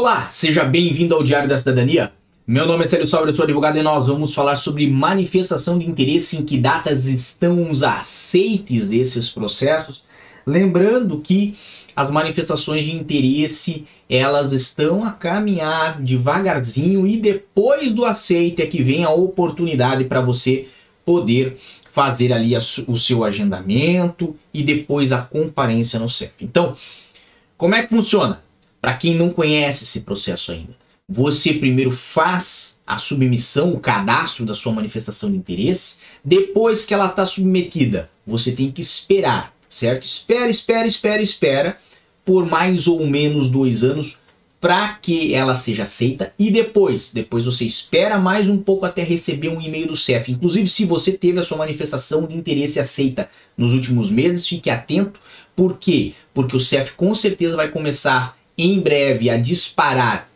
Olá, seja bem-vindo ao Diário da Cidadania. Meu nome é Célio Salve, eu sou advogado e nós vamos falar sobre manifestação de interesse, em que datas estão os aceites desses processos. Lembrando que as manifestações de interesse, elas estão a caminhar devagarzinho e depois do aceite é que vem a oportunidade para você poder fazer ali o seu agendamento e depois a comparência no CEP. Então, como é que funciona? Para quem não conhece esse processo ainda, você primeiro faz a submissão, o cadastro da sua manifestação de interesse. Depois que ela está submetida, você tem que esperar, certo? Espera, espera, espera, espera por mais ou menos dois anos para que ela seja aceita e depois, depois você espera mais um pouco até receber um e-mail do CEF. Inclusive, se você teve a sua manifestação de interesse aceita nos últimos meses, fique atento. Por quê? Porque o CEF com certeza vai começar em breve a disparar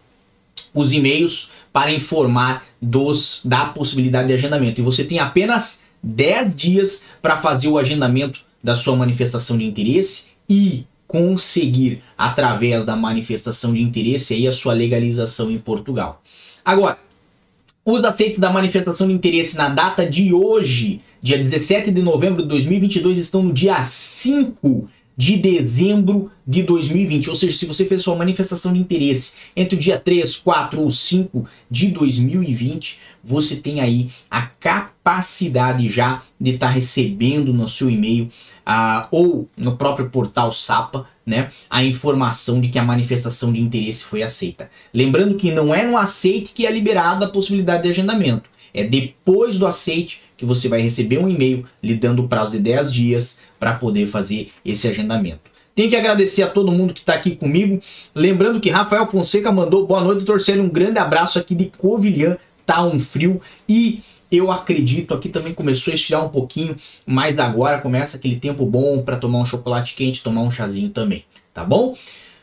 os e-mails para informar dos da possibilidade de agendamento. E você tem apenas 10 dias para fazer o agendamento da sua manifestação de interesse e conseguir através da manifestação de interesse aí a sua legalização em Portugal. Agora, os aceites da manifestação de interesse na data de hoje, dia 17 de novembro de 2022, estão no dia 5 de dezembro de 2020. Ou seja, se você fez sua manifestação de interesse entre o dia 3, 4 ou 5 de 2020, você tem aí a capacidade já de estar tá recebendo no seu e-mail uh, ou no próprio portal SAPA né, a informação de que a manifestação de interesse foi aceita. Lembrando que não é no aceite que é liberada a possibilidade de agendamento. É depois do aceite que você vai receber um e-mail lhe dando o prazo de 10 dias para poder fazer esse agendamento. Tenho que agradecer a todo mundo que está aqui comigo. Lembrando que Rafael Fonseca mandou boa noite, torcer um grande abraço aqui de Covilhã. Tá um frio e eu acredito aqui também começou a estirar um pouquinho, mas agora começa aquele tempo bom para tomar um chocolate quente, tomar um chazinho também, tá bom?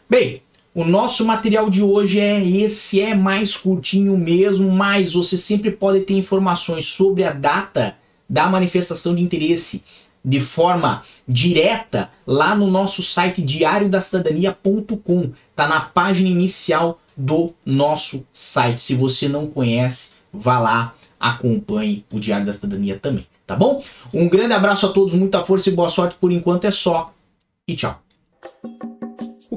Bem, o nosso material de hoje é esse, é mais curtinho mesmo, mas você sempre pode ter informações sobre a data da manifestação de interesse de forma direta lá no nosso site diariodacidadania.com. Tá na página inicial do nosso site. Se você não conhece, vá lá, acompanhe o Diário da Cidadania também, tá bom? Um grande abraço a todos, muita força e boa sorte por enquanto é só. E tchau.